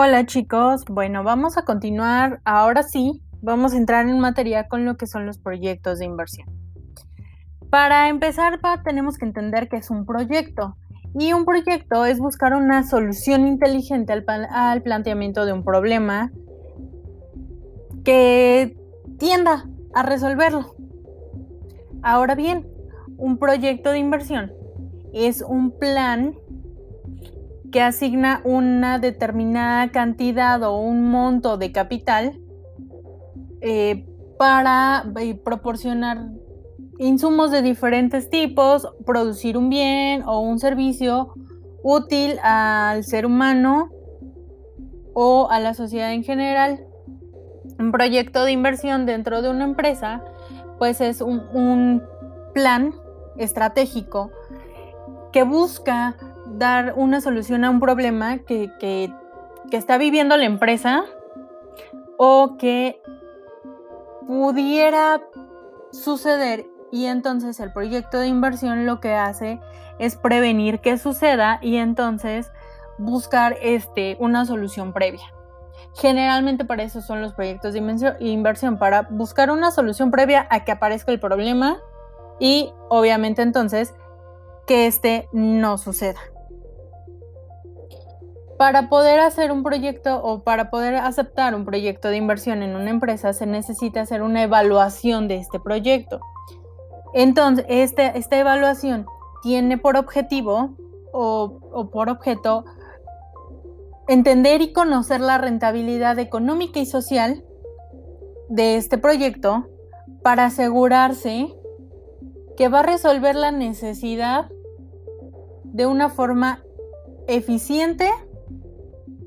Hola chicos, bueno, vamos a continuar. Ahora sí, vamos a entrar en materia con lo que son los proyectos de inversión. Para empezar, tenemos que entender que es un proyecto. Y un proyecto es buscar una solución inteligente al, al planteamiento de un problema que tienda a resolverlo. Ahora bien, un proyecto de inversión es un plan que asigna una determinada cantidad o un monto de capital eh, para eh, proporcionar insumos de diferentes tipos, producir un bien o un servicio útil al ser humano o a la sociedad en general. Un proyecto de inversión dentro de una empresa, pues es un plan estratégico que busca dar una solución a un problema que, está viviendo la empresa o que pudiera suceder y entonces el proyecto de inversión lo que hace es prevenir que suceda y entonces buscar este, una solución previa. Generalmente para eso son los proyectos de inversión, para buscar una solución previa a que aparezca el problema y obviamente entonces que este no suceda para poder hacer un proyecto o para poder aceptar un proyecto de inversión en una empresa se necesita hacer una evaluación de este proyecto. Entonces, este, esta evaluación tiene por objetivo o, o por objeto entender y conocer la rentabilidad económica y social de este proyecto para asegurarse que va a resolver la necesidad de una forma eficiente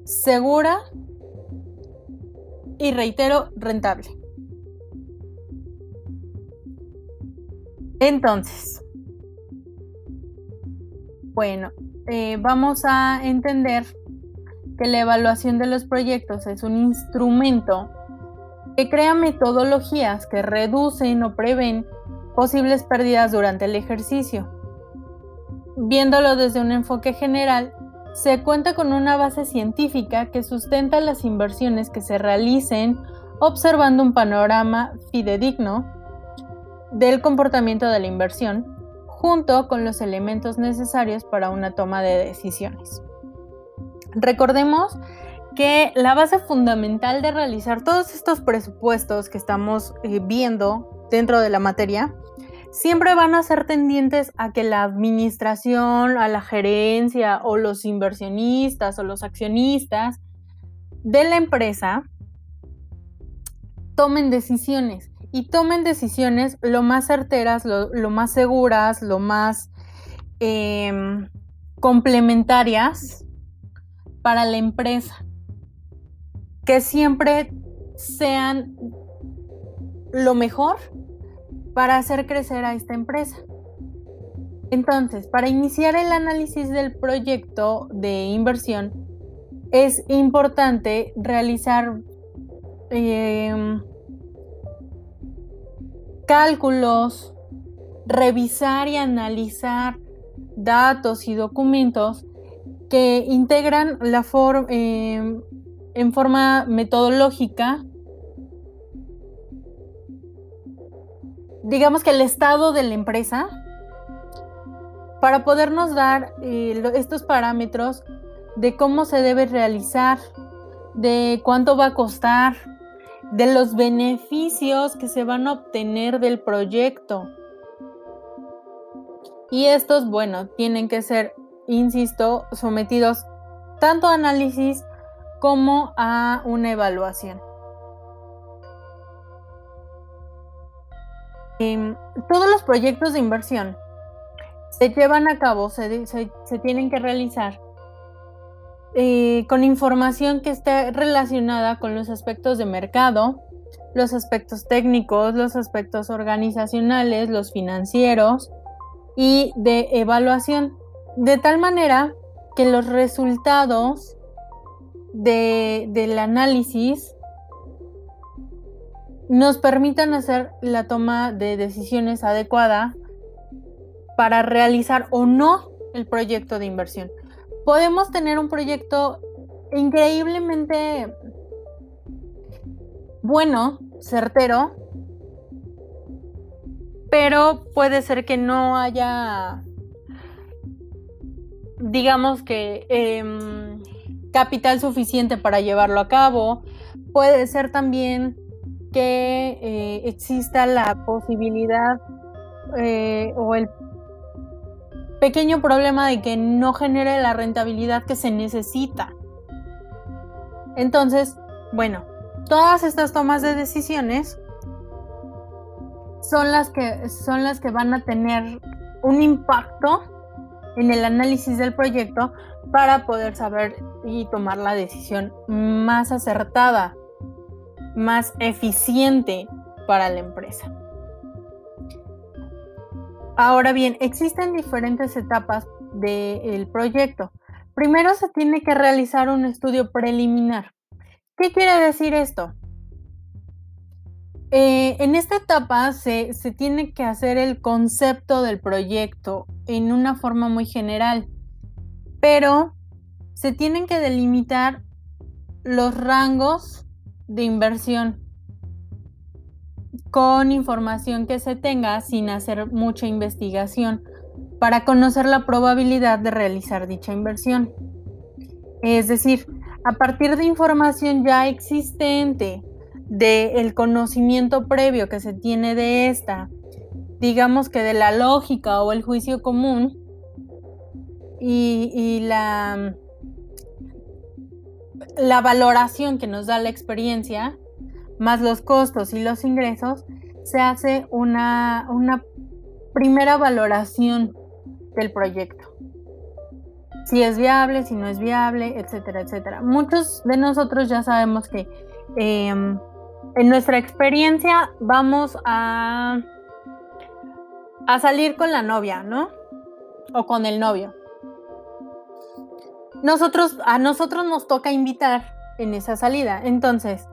segura y reitero, rentable. Entonces, bueno, eh, vamos a entender que la evaluación de los proyectos es un instrumento que crea metodologías que reducen o prevén posibles pérdidas durante el ejercicio. Viéndolo desde un enfoque general, se cuenta con una base científica que sustenta las inversiones que se realicen observando un panorama fidedigno del comportamiento de la inversión, junto con los elementos necesarios para una toma de decisiones. Recordemos que la base fundamental de realizar todos estos presupuestos que estamos eh, viendo dentro de la materia siempre van a ser tendientes a que la administración, a la gerencia o los inversionistas o los accionistas de la empresa tomen decisiones y tomen decisiones lo más certeras, lo, más seguras, lo más em, complementarias para la empresa. Que siempre sean lo mejor para hacer crecer a esta empresa. Entonces, para iniciar el análisis del proyecto de inversión, es importante realizar em, cálculos, revisar y analizar datos y documentos que integran la em, en forma metodológica digamos que el estado de la empresa para podernos dar eh, estos parámetros de cómo se debe realizar, de cuánto va a costar, de los beneficios que se van a obtener del proyecto. Y estos, bueno, tienen que ser, insisto, sometidos tanto a análisis como a una evaluación. Em, todos los proyectos de inversión se llevan a cabo, se, tienen que realizar eh, con información que esté relacionada con los aspectos de mercado, los aspectos técnicos, los aspectos organizacionales, los financieros y de evaluación, de tal manera que los resultados del análisis nos permitan hacer la toma de decisiones adecuada para realizar o no el proyecto de inversión. Podemos tener un proyecto increíblemente bueno, certero, pero puede ser que no haya, digamos que, em, capital suficiente para llevarlo a cabo. Puede ser también que eh, exista la posibilidad eh, o el pequeño problema de que no genere la rentabilidad que se necesita. Entonces, bueno, todas estas tomas de decisiones son las que, son las que van a tener un impacto en el análisis del proyecto para poder saber y tomar la decisión más acertada, más eficiente para la empresa. Ahora bien, existen diferentes etapas del proyecto. Primero se tiene que realizar un estudio preliminar. ¿Qué quiere decir esto? Eh, en esta etapa se, se, tiene que hacer el concepto del proyecto en una forma muy general, pero se tienen que delimitar los rangos de inversión con información que se tenga sin hacer mucha investigación para conocer la probabilidad de realizar dicha inversión. Es decir, a partir de información ya existente, del conocimiento previo que se tiene de esta, digamos que de la lógica o el juicio común y, la, la valoración que nos da la experiencia, más los costos y los ingresos, se hace una, una primera valoración del proyecto si es viable, si no es viable, etcétera, etcétera. Muchos de nosotros ya sabemos que em, en nuestra experiencia vamos a, a salir con la novia, ¿no? O con el novio. Nosotros, a nosotros nos toca invitar en esa salida. Entonces,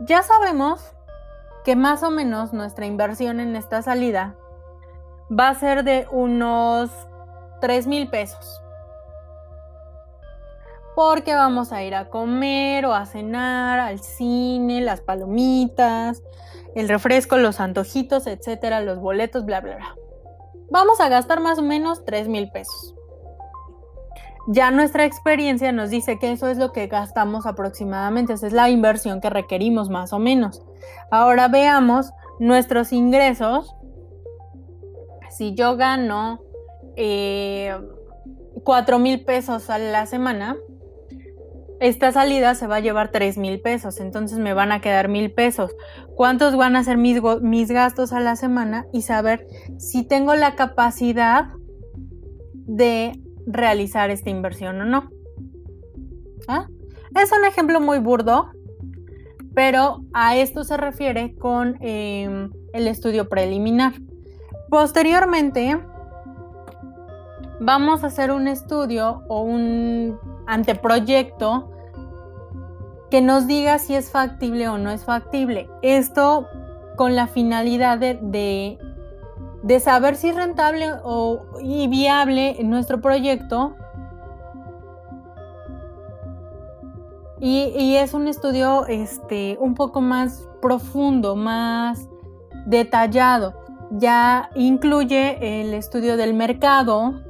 ya sabemos que más o menos nuestra inversión en esta salida va a ser de unos 3 mil pesos. Porque vamos a ir a comer o a cenar, al cine, las palomitas, el refresco, los antojitos, etcétera, los boletos, bla, bla, bla. Vamos a gastar más o menos 3 mil pesos. Ya nuestra experiencia nos dice que eso es lo que gastamos aproximadamente, esa es la inversión que requerimos más o menos. Ahora veamos nuestros ingresos. Si yo gano eh, 4 mil pesos a la semana, esta salida se va a llevar 3 mil pesos, entonces me van a quedar mil pesos. ¿Cuántos van a ser mis, mis, gastos a la semana? Y saber si tengo la capacidad de realizar esta inversión o no. ¿Ah? Es un ejemplo muy burdo, pero a esto se refiere con em, el estudio preliminar. Posteriormente, vamos a hacer un estudio o un anteproyecto que nos diga si es factible o no es factible. Esto con la finalidad de, de, saber si es rentable o, y viable nuestro proyecto. Y, y, es un estudio este, un poco más profundo, más detallado. Ya incluye el estudio del mercado,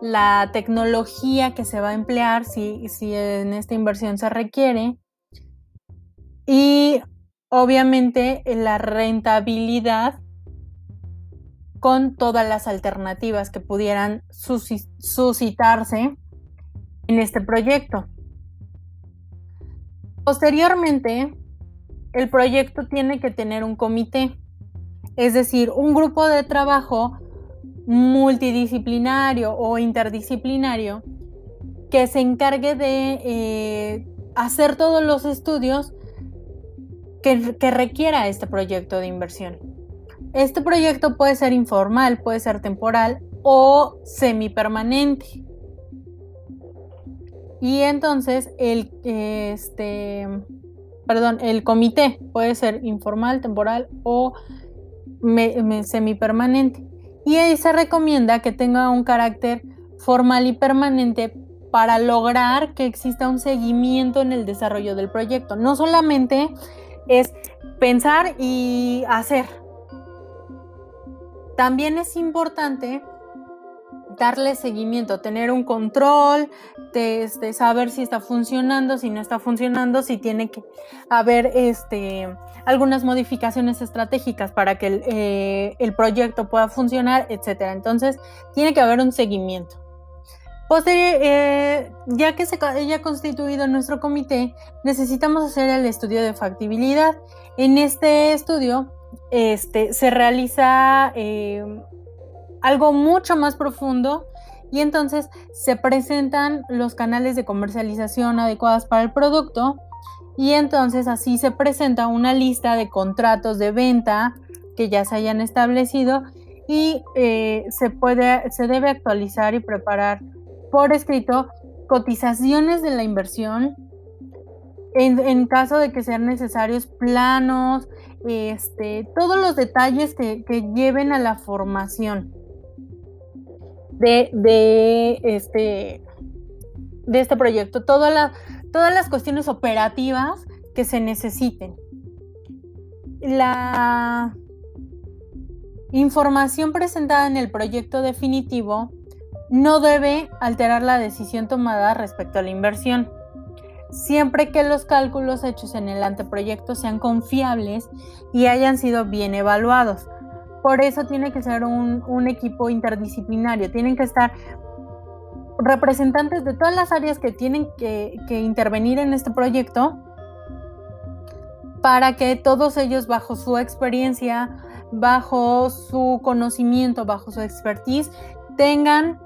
la tecnología que se va a emplear si, si en esta inversión se requiere y obviamente la rentabilidad con todas las alternativas que pudieran suscitarse en este proyecto. Posteriormente, el proyecto tiene que tener un comité, es decir, un grupo de trabajo multidisciplinario o interdisciplinario que se encargue de eh, hacer todos los estudios que, que requiera este proyecto de inversión. Este proyecto puede ser informal, puede ser temporal o semipermanente. Y entonces el, este, perdón, el comité puede ser informal, temporal o semipermanente y ahí se recomienda que tenga un carácter formal y permanente para lograr que exista un seguimiento en el desarrollo del proyecto. No solamente es pensar y hacer. También es importante darle seguimiento, tener un control, de, saber si está funcionando, si no está funcionando, si tiene que haber este, algunas modificaciones estratégicas para que el, eh, el proyecto pueda funcionar, etc. Entonces, tiene que haber un seguimiento. Eh, ya que se haya constituido nuestro comité, necesitamos hacer el estudio de factibilidad. En este estudio este, se realiza eh, algo mucho más profundo y entonces se presentan los canales de comercialización adecuados para el producto y entonces así se presenta una lista de contratos de venta que ya se hayan establecido y eh, se, puede, se debe actualizar y preparar por escrito cotizaciones de la inversión, en, caso de que sean necesarios planos, este, todos los detalles que, lleven a la formación de, de, este, de este proyecto, todas las cuestiones operativas que se necesiten. La información presentada en el proyecto definitivo no debe alterar la decisión tomada respecto a la inversión, siempre que los cálculos hechos en el anteproyecto sean confiables y hayan sido bien evaluados. Por eso tiene que ser un, equipo interdisciplinario, tienen que estar representantes de todas las áreas que tienen que, intervenir en este proyecto para que todos ellos bajo su experiencia, bajo su conocimiento, bajo su expertise, tengan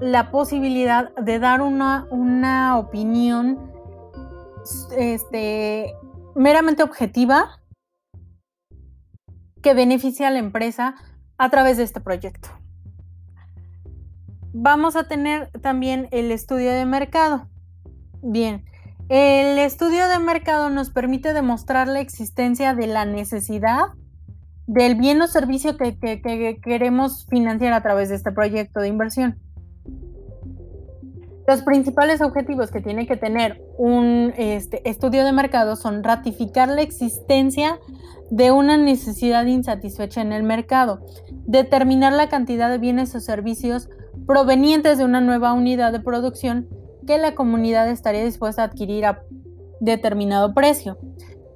la posibilidad de dar una opinión este, meramente objetiva que beneficia a la empresa a través de este proyecto. Vamos a tener también el estudio de mercado. Bien, el estudio de mercado nos permite demostrar la existencia de la necesidad del bien o servicio que queremos financiar a través de este proyecto de inversión. Los principales objetivos que tiene que tener un este, estudio de mercado son ratificar la existencia de una necesidad insatisfecha en el mercado, determinar la cantidad de bienes o servicios provenientes de una nueva unidad de producción que la comunidad estaría dispuesta a adquirir a determinado precio.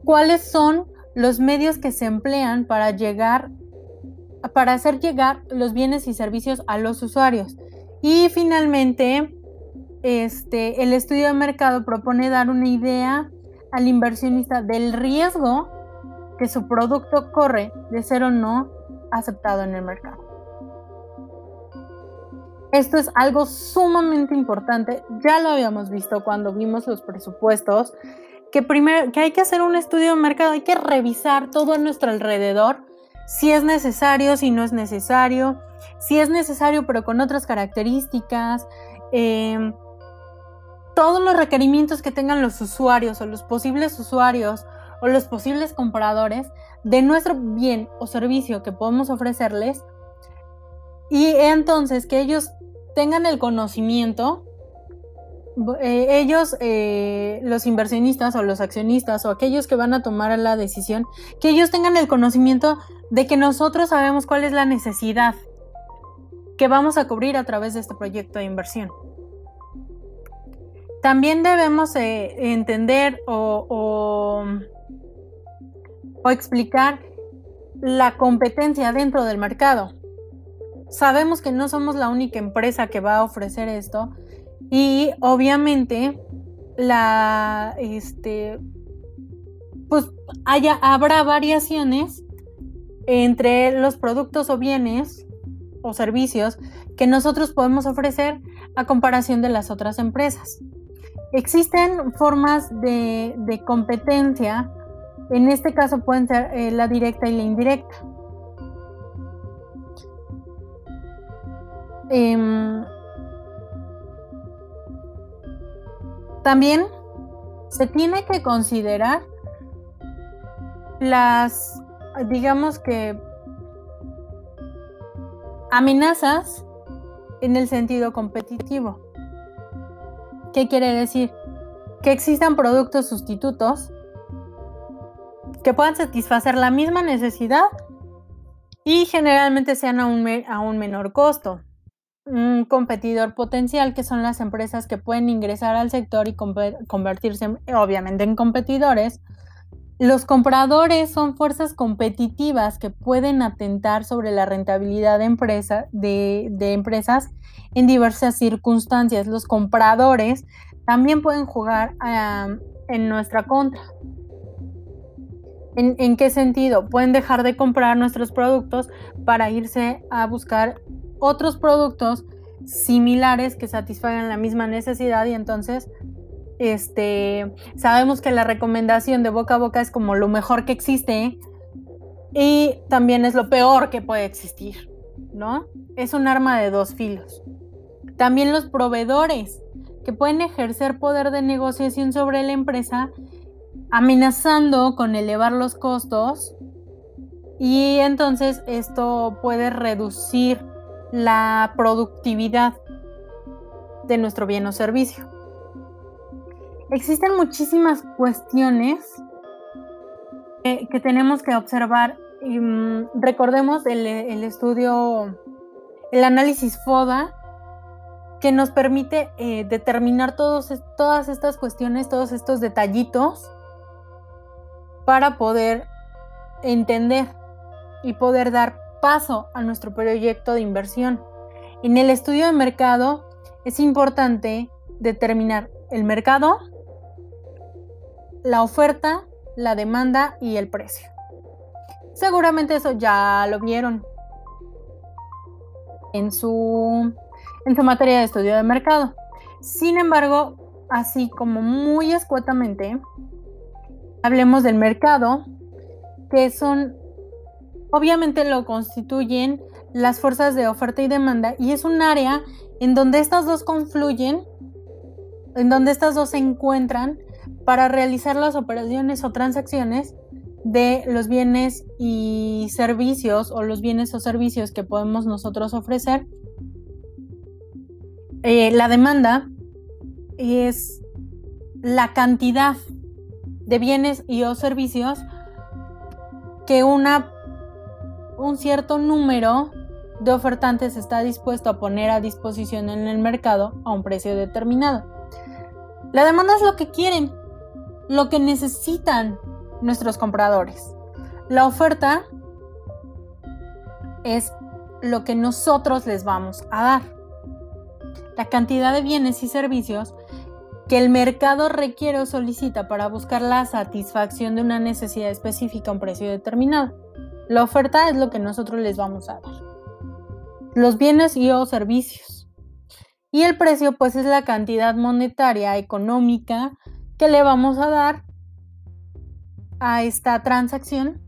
¿Cuáles son los medios que se emplean para llegar para hacer llegar los bienes y servicios a los usuarios? Y finalmente, este, el estudio de mercado propone dar una idea al inversionista del riesgo que su producto corre de ser o no aceptado en el mercado. Esto es algo sumamente importante, ya lo habíamos visto cuando vimos los presupuestos, que primero que hay que hacer un estudio de mercado, hay que revisar todo a nuestro alrededor, si es necesario, si no es necesario, si es necesario pero con otras características, eh, todos los requerimientos que tengan los usuarios o los posibles usuarios o los posibles compradores de nuestro bien o servicio que podemos ofrecerles y entonces que ellos tengan el conocimiento, eh, ellos, eh, los inversionistas o los accionistas o aquellos que van a tomar la decisión, que ellos tengan el conocimiento de que nosotros sabemos cuál es la necesidad que vamos a cubrir a través de este proyecto de inversión. También debemos eh, entender o, o explicar la competencia dentro del mercado. Sabemos que no somos la única empresa que va a ofrecer esto y obviamente la este pues haya, habrá variaciones entre los productos o bienes o servicios que nosotros podemos ofrecer a comparación de las otras empresas. Existen formas de, competencia, en este caso pueden ser eh, la directa y la indirecta. Em, también se tiene que considerar las, digamos que, amenazas en el sentido competitivo. ¿Qué quiere decir? Que existan productos sustitutos que puedan satisfacer la misma necesidad y generalmente sean a un, a un menor costo. Un competidor potencial que son las empresas que pueden ingresar al sector y convertirse obviamente en competidores. Los compradores son fuerzas competitivas que pueden atentar sobre la rentabilidad de, de empresas en diversas circunstancias. Los compradores también pueden jugar en nuestra contra. ¿En, qué sentido? Pueden dejar de comprar nuestros productos para irse a buscar otros productos similares que satisfagan la misma necesidad y entonces este, sabemos que la recomendación de boca a boca es como lo mejor que existe y también es lo peor que puede existir, ¿no? Es un arma de dos filos. También los proveedores que pueden ejercer poder de negociación sobre la empresa amenazando con elevar los costos y entonces esto puede reducir la productividad de nuestro bien o servicio. Existen muchísimas cuestiones que, tenemos que observar. Y, mm, recordemos el, estudio, el análisis FODA, que nos permite eh, determinar todas estas cuestiones, todos estos detallitos para poder entender y poder dar paso a nuestro proyecto de inversión. En el estudio de mercado es importante determinar el mercado, la oferta, la demanda y el precio. Seguramente eso ya lo vieron en su, en su materia de estudio de mercado. Sin embargo, así como muy escuetamente, hablemos del mercado, que son, obviamente lo constituyen las fuerzas de oferta y demanda, y es un área en donde estas dos confluyen, en donde estas dos se encuentran para realizar las operaciones o transacciones de los bienes y servicios o los bienes o servicios que podemos nosotros ofrecer. Eh, la demanda es la cantidad de bienes y o servicios que una, un cierto número de ofertantes está dispuesto a poner a disposición en el mercado a un precio determinado. La demanda es lo que quieren, lo que necesitan nuestros compradores. La oferta es lo que nosotros les vamos a dar. La cantidad de bienes y servicios que el mercado requiere o solicita para buscar la satisfacción de una necesidad específica a un precio determinado. La oferta es lo que nosotros les vamos a dar. Los bienes y o servicios. Y el precio pues es la cantidad monetaria económica que le vamos a dar a esta transacción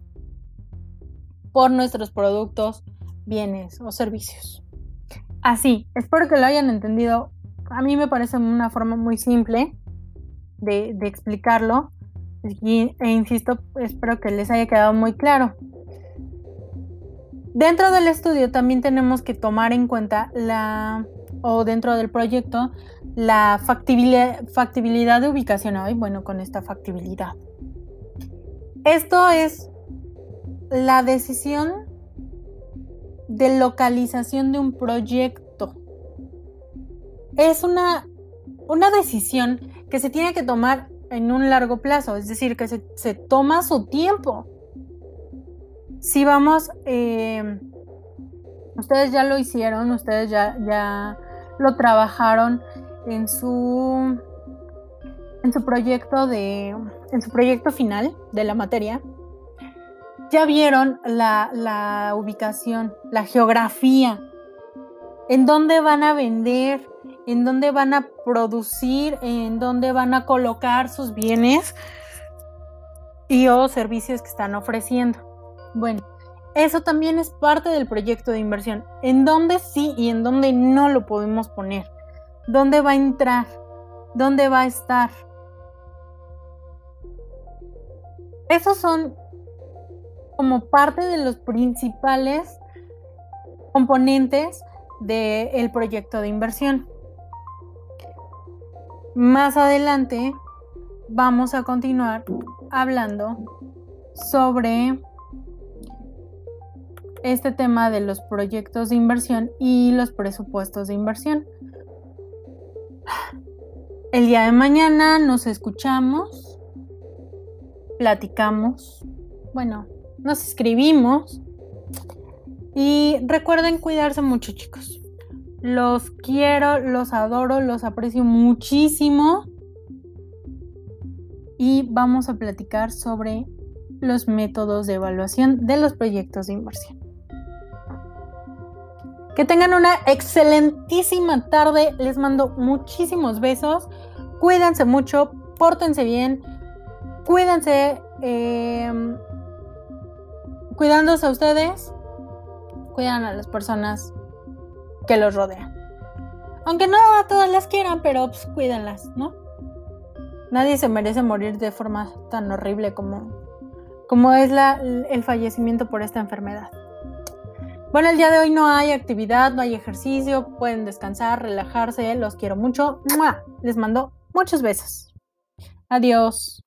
por nuestros productos, bienes o servicios. Así, espero que lo hayan entendido a mí me parece una forma muy simple de, explicarlo e insisto, espero que les haya quedado muy claro. Dentro del estudio también tenemos que tomar en cuenta la, o dentro del proyecto, la factibilidad, factibilidad de ubicación. hoy bueno, con esta factibilidad. Esto es la decisión de localización de un proyecto es una, una decisión que se tiene que tomar en un largo plazo, es decir, que se, toma su tiempo. Si vamos, eh, ustedes ya lo hicieron, ustedes ya, ya lo trabajaron en su, en su proyecto de, en su proyecto final de la materia, ya vieron la, la ubicación, la geografía, en dónde van a vender, en dónde van a producir, en dónde van a colocar sus bienes y o servicios que están ofreciendo. Bueno, eso también es parte del proyecto de inversión. En dónde sí y en dónde no lo podemos poner. ¿Dónde va a entrar? ¿Dónde va a estar? Esos son como parte de los principales componentes del proyecto de inversión. Más adelante vamos a continuar hablando sobre este tema de los proyectos de inversión y los presupuestos de inversión. El día de mañana nos escuchamos, platicamos, bueno, nos escribimos y recuerden cuidarse mucho chicos. Los quiero, los adoro, los aprecio muchísimo y vamos a platicar sobre los métodos de evaluación de los proyectos de inversión. Que tengan una excelentísima tarde. Les mando muchísimos besos. Cuídense mucho, pórtense bien, cuídense, em, cuidándose a ustedes, cuidan a las personas que los rodean. Aunque no a todas las quieran, pero pues cuídenlas, ¿no? Nadie se merece morir de forma tan horrible como, como es el fallecimiento por esta enfermedad. Bueno, el día de hoy no hay actividad, no hay ejercicio, pueden descansar, relajarse, los quiero mucho. Les mando muchos besos. Adiós.